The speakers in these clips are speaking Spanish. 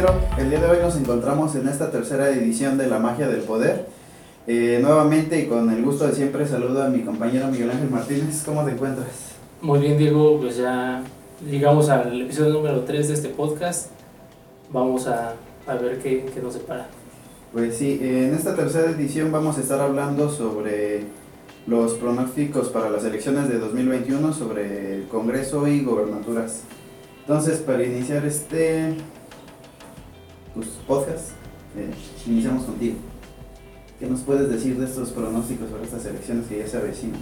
Cero. El día de hoy nos encontramos en esta tercera edición de La Magia del Poder. Eh, nuevamente y con el gusto de siempre saludo a mi compañero Miguel Ángel Martínez. ¿Cómo te encuentras? Muy bien, Diego. Pues ya llegamos al episodio número 3 de este podcast. Vamos a, a ver qué, qué nos separa. Pues sí, en esta tercera edición vamos a estar hablando sobre los pronósticos para las elecciones de 2021, sobre el Congreso y gobernaturas. Entonces, para iniciar este pues, podcast, eh, iniciamos contigo. ¿Qué nos puedes decir de estos pronósticos para estas elecciones que ya se avecinan?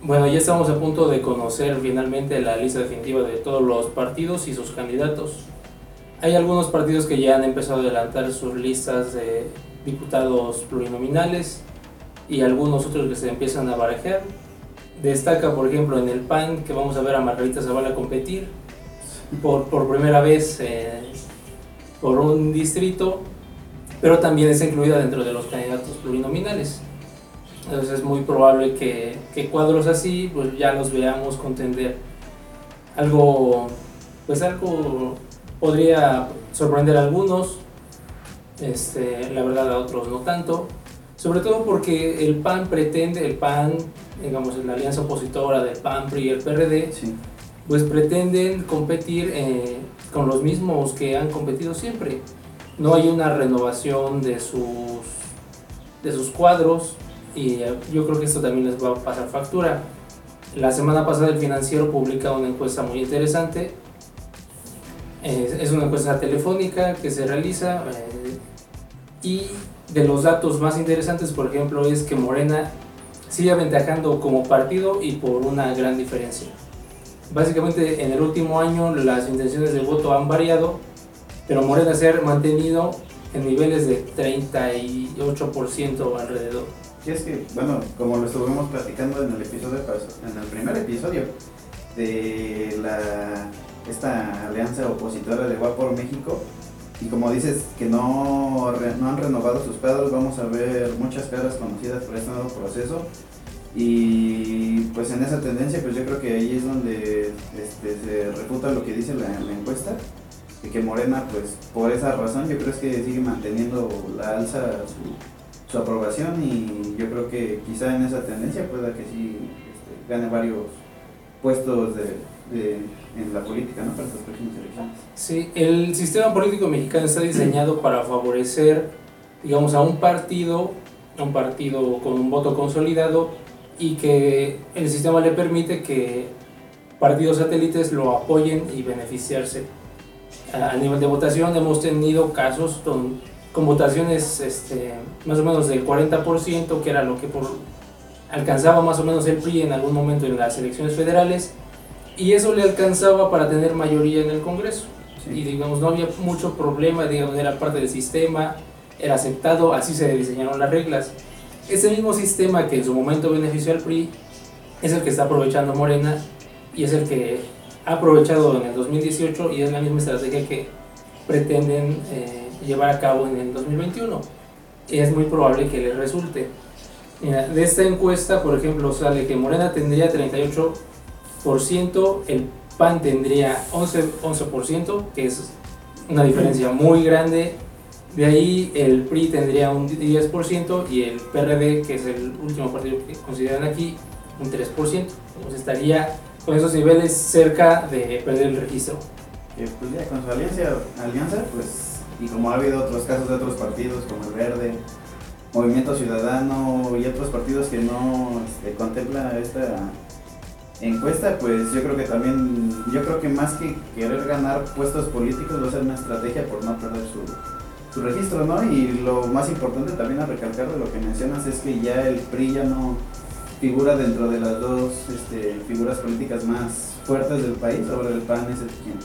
Bueno, ya estamos a punto de conocer finalmente la lista definitiva de todos los partidos y sus candidatos. Hay algunos partidos que ya han empezado a adelantar sus listas de diputados plurinominales y algunos otros que se empiezan a barajar. Destaca, por ejemplo, en el PAN que vamos a ver a Margarita Zavala competir por, por primera vez eh, por un distrito, pero también es incluida dentro de los candidatos plurinominales. Entonces es muy probable que, que cuadros así pues ya los veamos contender. Algo, pues algo podría sorprender a algunos, este, la verdad a otros no tanto, sobre todo porque el PAN pretende, el PAN, digamos, la alianza opositora del PAN, PRI y el PRD, Sí. pues pretenden competir eh, con los mismos que han competido siempre. No hay una renovación de sus, de sus cuadros y eh, yo creo que esto también les va a pasar factura. La semana pasada el financiero publica una encuesta muy interesante. Es, una encuesta telefónica que se realiza eh, y de los datos más interesantes, por ejemplo, es que Morena sigue aventajando como partido y por una gran diferencia. Básicamente en el último año las intenciones de voto han variado, pero Morena se ha mantenido en niveles de 38% alrededor. Sí, es que, bueno, como lo estuvimos platicando en el episodio en el primer episodio de la esta alianza opositora de Va por México, y como dices que no, no han renovado sus cuadros, vamos a ver muchas caras conocidas por este nuevo proceso. Y pues en esa tendencia, pues yo creo que ahí es donde este, se refuta lo que dice la, la encuesta, de que Morena, pues por esa razón, yo creo es que sigue manteniendo la alza su, su aprobación y yo creo que quizá en esa tendencia pueda que sí este, gane varios puestos de, de- en la política ¿no? para estas próximas elecciones. Sí, el sistema político mexicano está diseñado para favorecer, digamos, a un partido, a un partido con un voto consolidado y que el sistema le permite que partidos satélites lo apoyen y beneficiarse. A nivel de votación hemos tenido casos con, con votaciones este, más o menos del 40%, que era lo que por, alcanzaba más o menos el PRI en algún momento en las elecciones federales, y eso le alcanzaba para tener mayoría en el Congreso y digamos no había mucho problema, digamos era parte del sistema, era aceptado, así se diseñaron las reglas. Ese mismo sistema que en su momento benefició al PRI es el que está aprovechando Morena y es el que ha aprovechado en el 2018 y es la misma estrategia que pretenden eh, llevar a cabo en el 2021. Y es muy probable que les resulte. Mira, de esta encuesta, por ejemplo, sale que Morena tendría 38%, el PAN tendría 11%, 11%, que es una diferencia muy grande. De ahí el PRI tendría un 10% y el PRD, que es el último partido que consideran aquí, un 3%. Entonces estaría con esos niveles cerca de perder el registro. Eh, pues ya con su alianza, alianza, pues, y como ha habido otros casos de otros partidos como el Verde, Movimiento Ciudadano y otros partidos que no este, contemplan esta encuesta, pues yo creo que también, yo creo que más que querer ganar puestos políticos va a ser una estrategia por no perder su, su registro, ¿no? Y lo más importante también a recalcar de lo que mencionas es que ya el PRI ya no figura dentro de las dos este, figuras políticas más fuertes del país, ahora el PAN es el quien,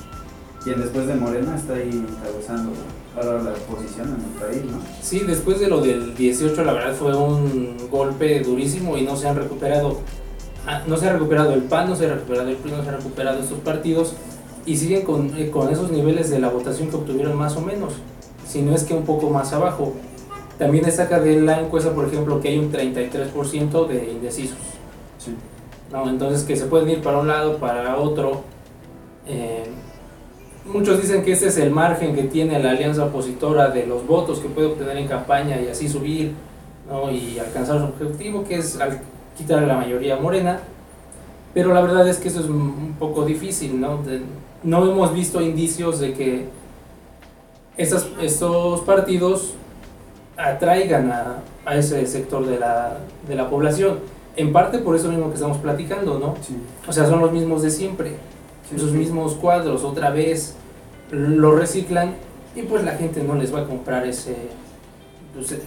quien después de Morena está ahí encabezando ahora la oposición en el país, ¿no? Sí, después de lo del 18, la verdad fue un golpe durísimo y no se han recuperado. ah, No se ha recuperado el PAN, no se ha recuperado el PRI, no se han recuperado estos partidos y siguen eh, con esos niveles de la votación que obtuvieron más o menos, si no es que un poco más abajo. También destaca de la encuesta, por ejemplo, que hay un 33% de indecisos. Sí. ¿no? Entonces que se pueden ir para un lado, para otro. eh, muchos dicen que este es el margen que tiene la alianza opositora de los votos que puede obtener en campaña y así subir ¿no? y alcanzar su objetivo, que es al quitar la mayoría morena. Pero la verdad es que eso es un poco difícil, ¿no? no hemos visto indicios de que estos, estos partidos atraigan a, a, ese sector de la, de la población. En parte por eso mismo que estamos platicando, ¿no? O sea, son los mismos de siempre esos mismos cuadros otra vez lo reciclan y pues la gente no les va a comprar ese pues, e,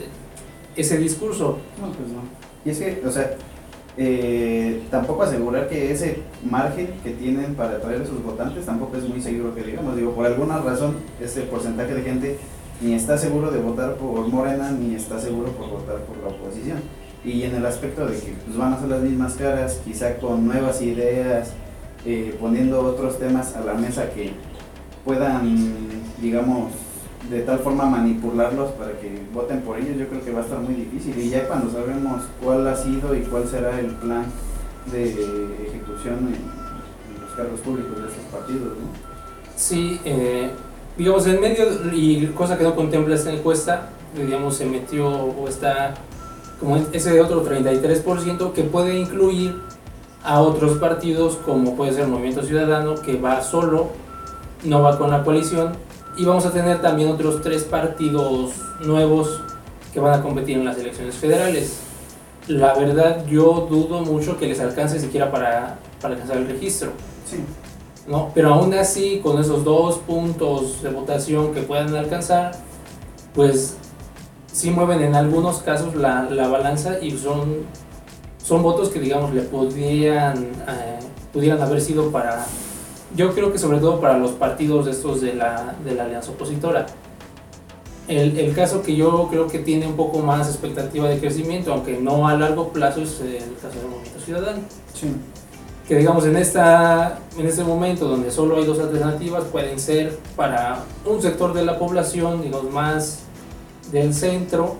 ese discurso. No, pues no. Y es que, o sea, eh, tampoco asegurar que ese margen que tienen para atraer a sus votantes tampoco es muy seguro que digamos. Digo, por alguna razón, ese porcentaje de gente ni está seguro de votar por Morena ni está seguro por votar por la oposición. Y en el aspecto de que pues, van a ser las mismas caras, quizá con nuevas ideas, eh, poniendo otros temas a la mesa que puedan, digamos, de tal forma manipularlos para que voten por ellos, yo creo que va a estar muy difícil. Y ya cuando sabemos cuál ha sido y cuál será el plan de ejecución en, los cargos públicos de estos partidos, ¿no? Sí, eh, digamos, en medio, y cosa que no contempla esta encuesta, digamos, se metió o está como ese otro 33% que puede incluir a otros partidos como puede ser el Movimiento Ciudadano que va solo, no va con la coalición y vamos a tener también otros tres partidos nuevos que van a competir en las elecciones federales. La verdad yo dudo mucho que les alcance siquiera para, para alcanzar el registro. Sí. ¿no? Pero aún así, con esos dos puntos de votación que puedan alcanzar, pues sí mueven en algunos casos la, la balanza y son son votos que digamos le podrían, eh, pudieran haber sido para, yo creo que sobre todo para los partidos estos de la, de la alianza opositora. El, el, caso que yo creo que tiene un poco más expectativa de crecimiento, aunque no a largo plazo, es el caso del Movimiento Ciudadano. Sí. Que digamos en, esta, en este momento donde solo hay dos alternativas, pueden ser para un sector de la población, digamos más del centro,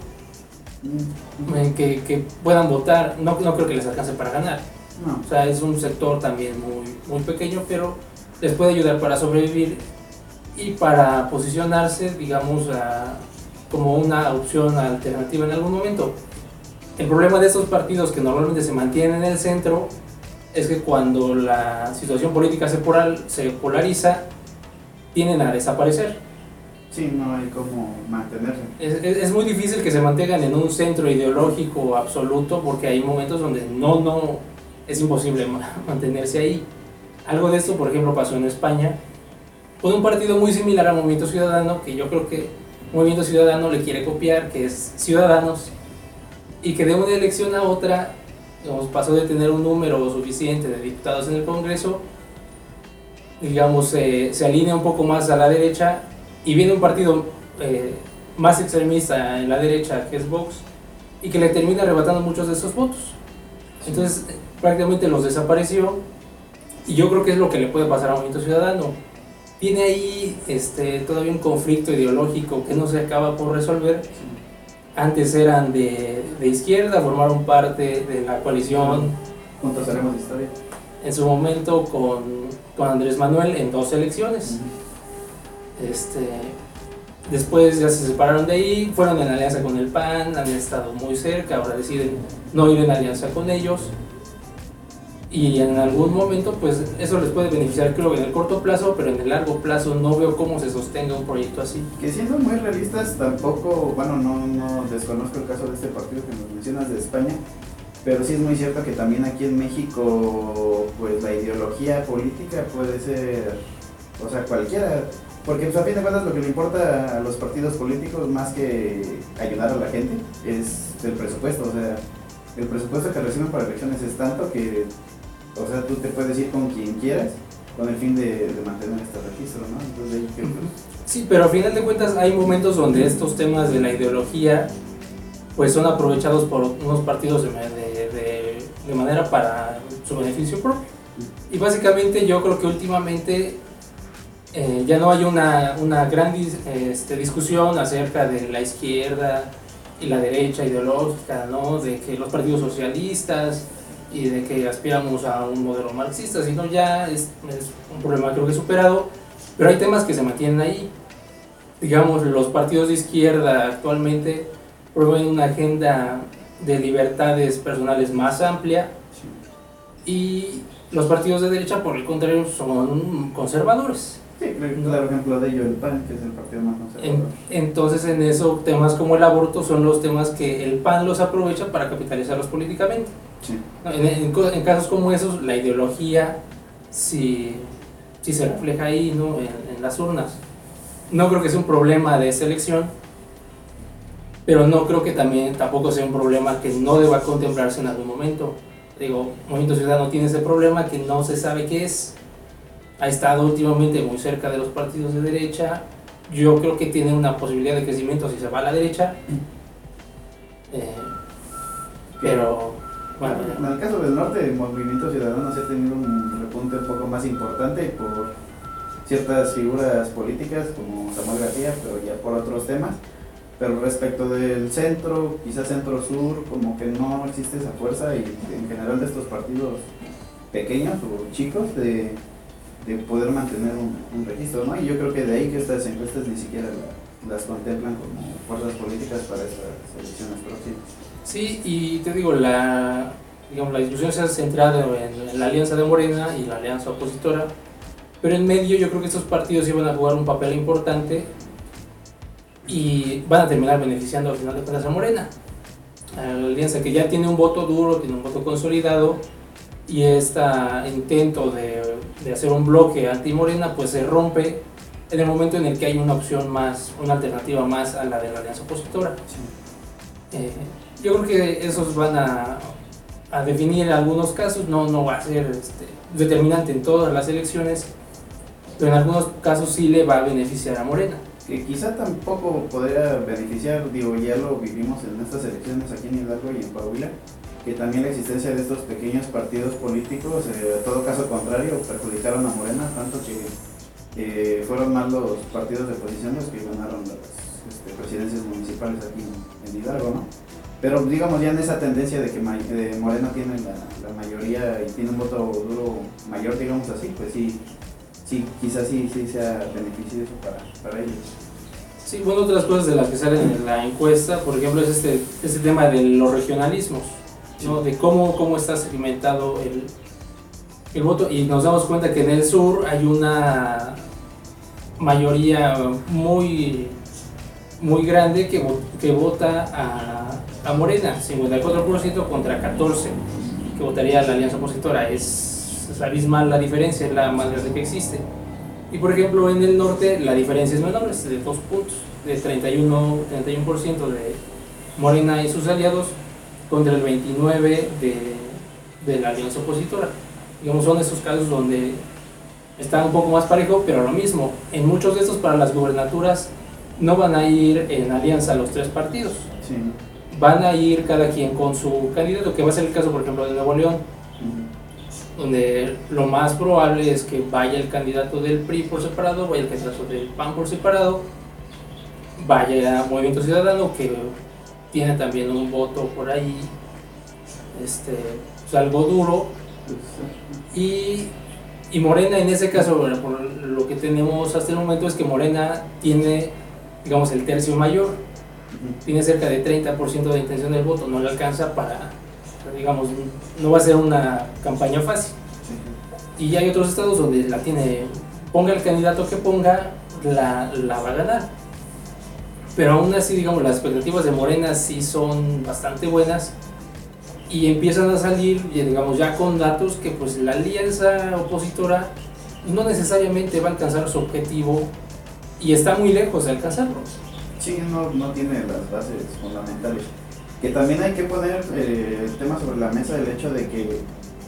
que, que, puedan votar, no, no creo que les alcance para ganar. O sea, es un sector también muy, muy pequeño, pero les puede ayudar para sobrevivir y para posicionarse, digamos, como una opción alternativa en algún momento. El problema de estos partidos que normalmente se mantienen en el centro es que cuando la situación política se, se polariza, tienden a desaparecer. Sí, no hay cómo mantenerse. Es, es, muy difícil que se mantengan en un centro ideológico absoluto porque hay momentos donde no, no, es imposible mantenerse ahí. Algo de esto, por ejemplo, pasó en España con un partido muy similar al Movimiento Ciudadano, que yo creo que Movimiento Ciudadano le quiere copiar, que es Ciudadanos, y que de una elección a otra digamos, pasó de tener un número suficiente de diputados en el Congreso, digamos, se alinea un poco más a la derecha y viene un partido eh, más extremista en la derecha, que es Vox, y que le termina arrebatando muchos de esos votos. Entonces, prácticamente los desapareció, y yo creo que es lo que le puede pasar a Movimiento Ciudadano. Tiene ahí este, todavía un conflicto ideológico que no se acaba por resolver. Antes eran de, de izquierda, formaron parte de la coalición. Juntos haremos historia. En su momento con, con Andrés Manuel en dos elecciones. Este, después ya se separaron de ahí, fueron en alianza con el PAN, han estado muy cerca, ahora deciden no ir en alianza con ellos. Y en algún momento, pues eso les puede beneficiar, creo en el corto plazo, pero en el largo plazo no veo cómo se sostenga un proyecto así. Que siendo muy realistas, tampoco, bueno, no, no desconozco el caso de este partido que nos mencionas de España, pero sí es muy cierto que también aquí en México, pues la ideología política puede ser, o sea, cualquiera porque pues, a fin de cuentas lo que le importa a los partidos políticos más que ayudar a la gente es el presupuesto. O sea, el presupuesto que reciben para elecciones es tanto que, o sea, tú te puedes ir con quien quieras con el fin de, mantener este registro, ¿no? Entonces, pues, Sí, pero a final de cuentas hay momentos donde estos temas de la ideología pues son aprovechados por unos partidos de, de, de manera para su beneficio propio. Y básicamente yo creo que últimamente eh, ya no hay una, una gran este, discusión acerca de la izquierda y la derecha ideológica, ¿no? de que los partidos socialistas y de que aspiramos a un modelo marxista, sino ya es, es un problema creo que superado Pero hay temas que se mantienen ahí. Digamos, los partidos de izquierda actualmente promueven una agenda de libertades personales más amplia y los partidos de derecha, por el contrario, son conservadores. Sí, claro ejemplo de ello el PAN, que es el partido más conservador. entonces, en eso, temas como el aborto son los temas que el PAN los aprovecha para capitalizarlos políticamente. Sí. En, casos como esos, la ideología sí, sí se refleja ahí ¿no? en, en las urnas. No creo que sea un problema de selección, pero no creo que también tampoco sea un problema que no deba contemplarse en algún momento. Digo, Movimiento Ciudadano tiene ese problema que no se sabe qué es. Ha estado últimamente muy cerca de los partidos de derecha. Yo creo que tiene una posibilidad de crecimiento si se va a la derecha. Eh, pero, En el caso del norte, el Movimiento Ciudadano se ha tenido un repunte un poco más importante por ciertas figuras políticas como Samuel García, pero ya por otros temas pero respecto del centro, quizás centro-sur, como que no existe esa fuerza y en general de estos partidos pequeños o chicos de, de poder mantener un, registro, ¿no? Y yo creo que de ahí que estas encuestas ni siquiera las contemplan como fuerzas políticas para estas elecciones próximas. Sí, y te digo, la, digamos, la discusión se ha centrado en, en la alianza de Morena y la alianza opositora, pero en medio yo creo que estos partidos iban a jugar un papel importante y van a terminar beneficiando al final de cuentas a Morena. A la alianza que ya tiene un voto duro, tiene un voto consolidado y este intento de, de hacer un bloque anti-Morena pues se rompe en el momento en el que hay una opción más, una alternativa más a la de la alianza opositora. Eh, yo creo que esos van a, a, definir en algunos casos, no, no va a ser este, determinante en todas las elecciones, pero en algunos casos sí le va a beneficiar a Morena que quizá tampoco podría beneficiar, digo, ya lo vivimos en estas elecciones aquí en Hidalgo y en Coahuila, que también la existencia de estos pequeños partidos políticos, eh, todo caso contrario, perjudicaron a Morena, tanto que fueron más los partidos de oposición los que ganaron las este, presidencias municipales aquí en, Hidalgo, ¿no? Pero digamos ya en esa tendencia de que Morena tiene la, la mayoría y tiene un voto duro mayor, digamos así, pues sí, sí, quizás sí, sí sea beneficioso para, para ellos. Sí, bueno, otras cosas de las que salen en la encuesta, por ejemplo, es este, este tema de los regionalismos, ¿no? de cómo, cómo está segmentado el, el voto y nos damos cuenta que en el sur hay una mayoría muy, muy grande que, que vota a, a Morena, 54% contra 14% que votaría la alianza opositora. Es abismal la diferencia, es la más grande que existe. Y por ejemplo en el norte la diferencia es menor, es de dos puntos, de 31, 31% de Morena y sus aliados contra el 29% de, de la alianza opositora. Digamos, son esos casos donde está un poco más parejo, pero lo mismo, en muchos de estos para las gubernaturas no van a ir en alianza los tres partidos. Van a ir cada quien con su candidato, que va a ser el caso, por ejemplo, de Nuevo León donde lo más probable es que vaya el candidato del PRI por separado, vaya el candidato del PAN por separado, vaya Movimiento Ciudadano que tiene también un voto por ahí, este, pues algo duro, y, y, Morena en ese caso, por lo que tenemos hasta el momento es que Morena tiene, digamos, el tercio mayor, tiene cerca de 30% de intención del voto, no le alcanza para digamos, no va a ser una campaña fácil. Y hay otros estados donde la tiene, ponga el candidato que ponga, la, la va a ganar. Pero aún así, digamos, las expectativas de Morena sí son bastante buenas y empiezan a salir, digamos, ya con datos que pues la alianza opositora no necesariamente va a alcanzar su objetivo y está muy lejos de alcanzarlo. Sí, no, no tiene las bases fundamentales. Que también hay que poner eh, el tema sobre la mesa del hecho de que,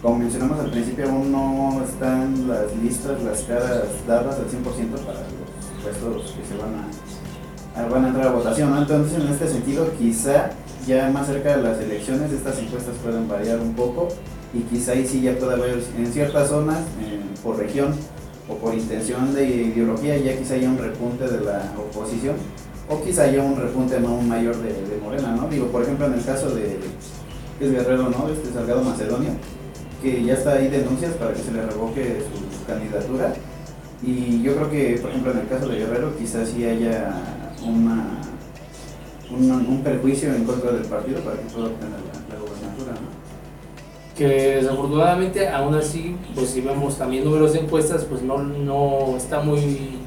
como mencionamos al principio, aún no están las listas, las caras dadas al 100% para los puestos que se van a, van a entrar a votación. Entonces, en este sentido, quizá ya más cerca de las elecciones estas encuestas pueden variar un poco y quizá ahí sí ya puede haber en ciertas zonas, por región o por intención de ideología, ya quizá haya un repunte de la oposición o quizá haya un repunte aún mayor de, Morena, ¿no? Digo, por ejemplo, en el caso de es Guerrero, ¿no? Este Salgado Macedonio, que ya está ahí denuncias para que se le revoque su candidatura. Y yo creo que, por ejemplo, en el caso de Guerrero, quizás sí haya una, una- un perjuicio en contra del partido para que pueda obtener la, la gobernatura. ¿no? que desafortunadamente aún así pues si vemos también números de encuestas pues no, no está muy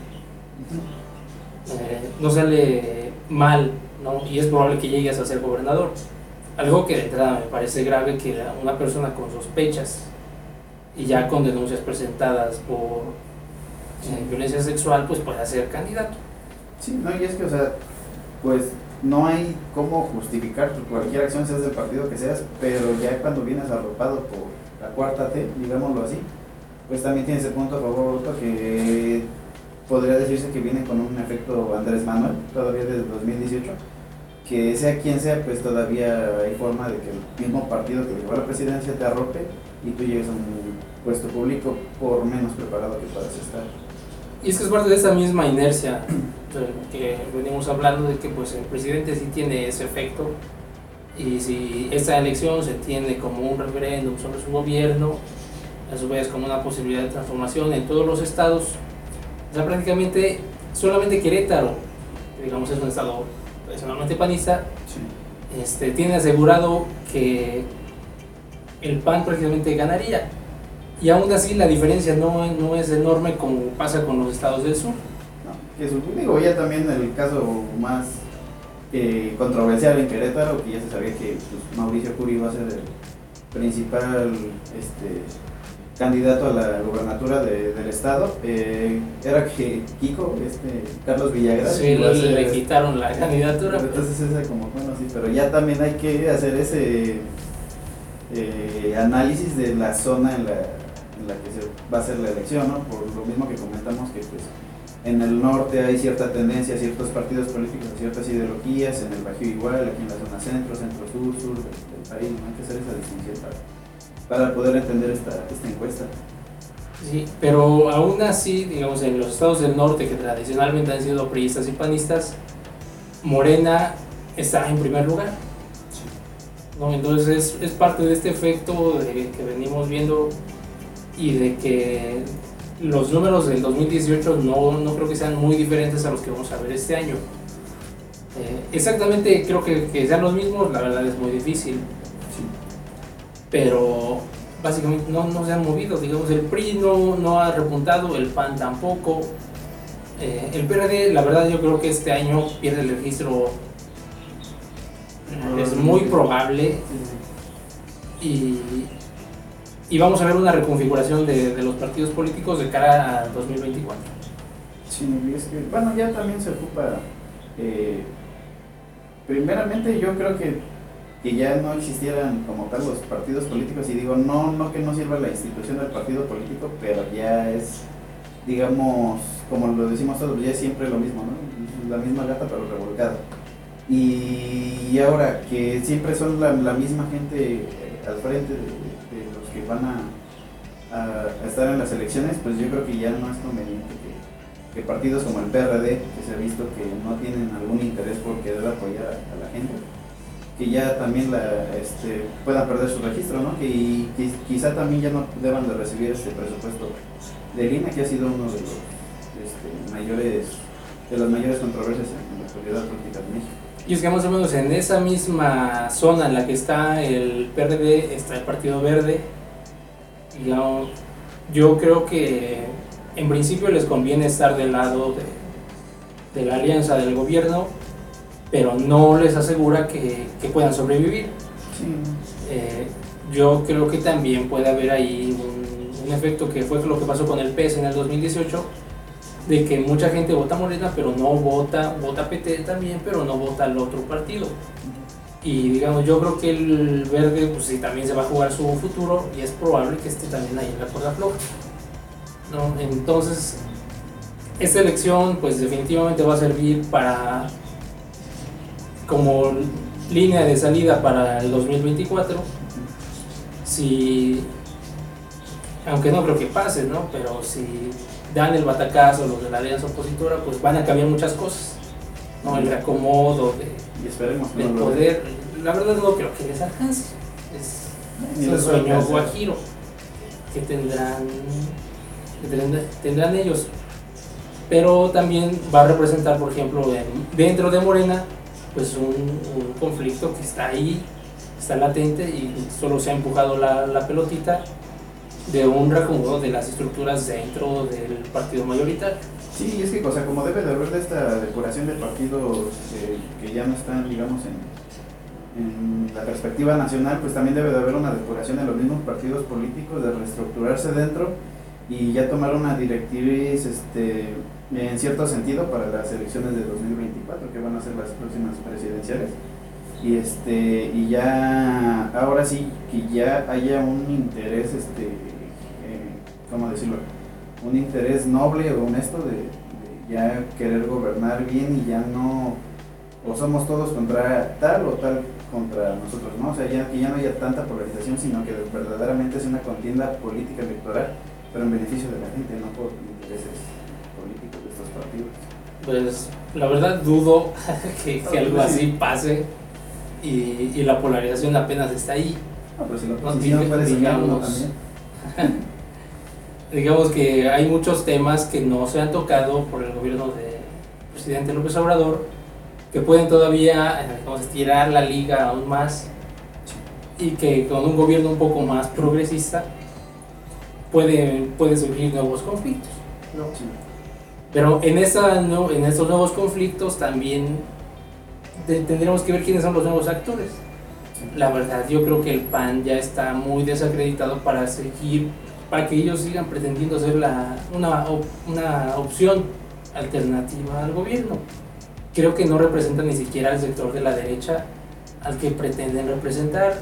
eh, no sale mal ¿no? y es probable que llegues a ser gobernador algo que de entrada me parece grave que una persona con sospechas y ya con denuncias presentadas por eh, violencia sexual pues pueda ser candidato Sí, no, y es que, o sea, pues no hay cómo justificar cualquier acción, seas del partido que seas, pero ya cuando vienes arropado por la cuarta T, digámoslo así, pues también tiene ese punto a favor otro que podría decirse que viene con un efecto Andrés Manuel, todavía desde 2018, que sea quien sea, pues todavía hay forma de que el mismo partido que llevó a la presidencia te arrope y tú llegues a un puesto público por menos preparado que puedas estar. Y es que es parte de esa misma inercia que venimos hablando de que pues el presidente sí tiene ese efecto y si esta elección se tiene como un referéndum sobre su gobierno, a su vez como una posibilidad de transformación en todos los estados, ya prácticamente solamente Querétaro, que digamos es un estado tradicionalmente panista, Sí. este, tiene asegurado que el PAN prácticamente ganaría. Y aún así la diferencia no, no es enorme como pasa con los estados del sur. No, que digo, ya también el caso más eh, controversial en Querétaro, que ya se sabía que pues, Mauricio Curi iba a ser el principal este, candidato a la gubernatura de- del estado, eh, era que Kiko, este, Carlos Villagrán, Sí, le, quitaron la candidatura. pero- entonces esa como, bueno, sí, pero ya también hay que hacer ese eh, análisis de la zona en la, la que se va a hacer la elección, ¿no? Por lo mismo que comentamos que pues en el norte hay cierta tendencia ciertos partidos políticos, ciertas ideologías, en el Bajío igual, aquí en la zona centro, centro-sur, sur del, del país, ¿no? Hay que hacer esa distinción para, para poder entender esta, esta encuesta. Sí, pero aún así, digamos, en los estados del norte que tradicionalmente han sido priistas y panistas, Morena está en primer lugar. ¿no? Entonces es, es parte de este efecto de que venimos viendo y de que los números del 2018 no, no creo que sean muy diferentes a los que vamos a ver este año. Eh, exactamente creo que, que sean los mismos, la verdad es muy difícil, pero básicamente no, no se han movido. Digamos, el PRI no, no ha repuntado, el PAN tampoco. Eh, el PRD, la verdad, yo creo que este año pierde el registro. Es muy probable. Y, y vamos a ver una reconfiguración de, de los partidos políticos de cara a 2024. Sí, es que, bueno, ya también se ocupa, eh, primeramente yo creo que, que ya no existieran como tal los partidos políticos, y digo, no, no que no sirva la institución del partido político, pero ya es, digamos, como lo decimos todos, ya es siempre lo mismo, ¿no? La misma gata pero revolcada. Y ahora que siempre son la, la misma gente eh, al frente de, van a, estar en las elecciones, pues yo creo que ya no es conveniente que, partidos como el PRD, que se ha visto que no tienen algún interés por querer apoyar a, la gente, que ya también la, este, puedan perder su registro, ¿no? Que, y quizá también ya no deban de recibir este presupuesto de INE, que ha sido uno de los este, mayores de las mayores controversias en la actualidad política de México. Y es que más o menos en esa misma zona en la que está el PRD, está el Partido Verde. Y yo, yo creo que en principio les conviene estar del lado de, de la alianza del gobierno, pero no les asegura que, que puedan sobrevivir. Sí, Eh, yo creo que también puede haber ahí un, un efecto que fue lo que pasó con el PS en el 2018, de que mucha gente vota Morena, pero no vota, vota PT también, pero no vota al otro partido. Y digamos, yo creo que el verde, pues sí, también se va a jugar su futuro y es probable que esté también ahí en la cuerda floja. ¿no? Entonces, esta elección, pues definitivamente va a servir para, como línea de salida para el 2024. Si, aunque no creo que pase, ¿no? Pero si dan el batacazo los de la alianza opositora, pues van a cambiar muchas cosas. ¿no? El reacomodo de, y esperemos que del no lo poder, la verdad no creo que les alcance. Es, es un sueño guajiro que tendrán, que tendrán, tendrán ellos. pero también va a representar, por ejemplo, en- dentro de Morena, pues un, un conflicto que está ahí, está latente y solo se ha empujado la, la pelotita de un reacomodo de las estructuras dentro del partido mayoritario. Sí, es que, o sea, como debe de haber de esta depuración de partidos eh, que ya no están, digamos, en, en la perspectiva nacional, pues también debe de haber una depuración de los mismos partidos políticos, de reestructurarse dentro y ya tomar una directriz este, en cierto sentido para las elecciones de 2024, que van a ser las próximas presidenciales. Y, este, y ya, ahora sí, que ya haya un interés, este, ¿cómo decirlo? un interés noble o honesto de, de ya querer gobernar bien y ya no o somos todos contra tal o tal contra nosotros, ¿no? O sea, ya, que ya no haya tanta polarización, sino que verdaderamente es una contienda política electoral, pero en beneficio de la gente, no por intereses políticos de estos partidos. Pues la verdad dudo que, que algo así pase y, y la polarización apenas está ahí. No, pero si la No, oposición puede digamos, también. Digamos que hay muchos temas que no se han tocado por el gobierno del presidente López Obrador que pueden todavía eh, digamos, estirar la liga aún más y que con un gobierno un poco más progresista puede, puede surgir nuevos conflictos. ¿no? Sí. Pero en, esa, no- en estos nuevos conflictos también te- tendremos que ver quiénes son los nuevos actores. La verdad, yo creo que el PAN ya está muy desacreditado para seguir, para que ellos sigan pretendiendo ser la, una, op- una opción alternativa al gobierno. Creo que no representan ni siquiera al sector de la derecha al que pretenden representar.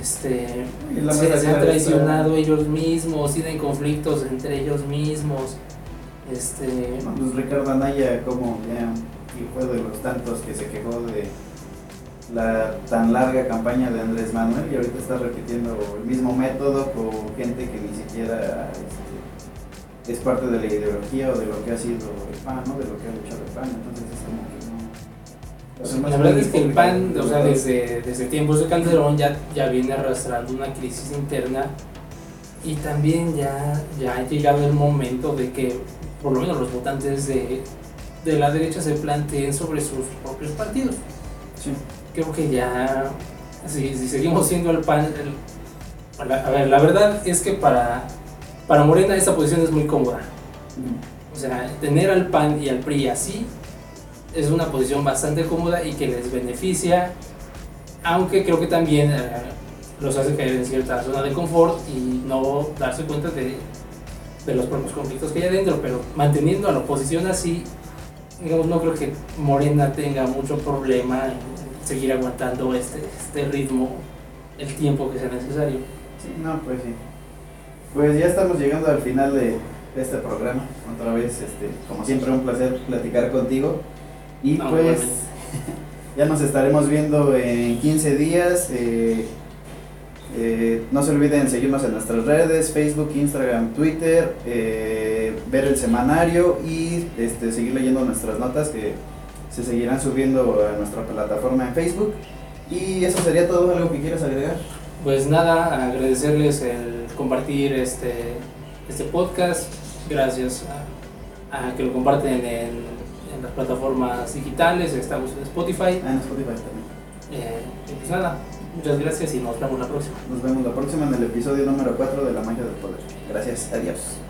Este, se, se han traicionado ellos mismos, tienen conflictos entre ellos mismos. Este, pues Ricardo Anaya, como ya y fue de los tantos que se quejó de la tan larga campaña de Andrés Manuel y ahorita está repitiendo el mismo método con gente que ni siquiera este, es parte de la ideología o de lo que ha sido el PAN, ¿no? de lo que ha luchado el PAN, entonces es como que no... Además, La verdad es que el PAN, o sea, desde, desde tiempos de Calderón ya, ya viene arrastrando una crisis interna y también ya, ya ha llegado el momento de que por lo menos los votantes de, de la derecha se planteen sobre sus propios partidos. Sí. Creo que ya, si, seguimos siendo el PAN, a ver, la verdad es que para, para Morena esta posición es muy cómoda. O sea, tener al PAN y al PRI así es una posición bastante cómoda y que les beneficia, aunque creo que también eh, los hace caer en cierta zona de confort y no darse cuenta de, de los propios conflictos que hay adentro, pero manteniendo a la oposición así, digamos, no creo que Morena tenga mucho problema en seguir aguantando este, este ritmo el tiempo que sea necesario. Sí, no, pues sí. Pues ya estamos llegando al final de, de este programa. Otra vez, este, como siempre, un placer platicar contigo. Y No, pues ya nos estaremos viendo en 15 días. eh, eh, no se olviden seguirnos en nuestras redes, Facebook, Instagram, Twitter, eh, ver el semanario y este, seguir leyendo nuestras notas que se seguirán subiendo a nuestra plataforma en Facebook. Y eso sería todo, algo que quieras agregar. Pues nada, agradecerles el compartir este, este podcast. Gracias a, a que lo comparten en, en las plataformas digitales. Estamos en Spotify. Ah, en Spotify también. Eh, pues nada, muchas gracias y nos vemos la próxima. Nos vemos la próxima en el episodio número 4 de La Magia del Poder. Gracias, adiós.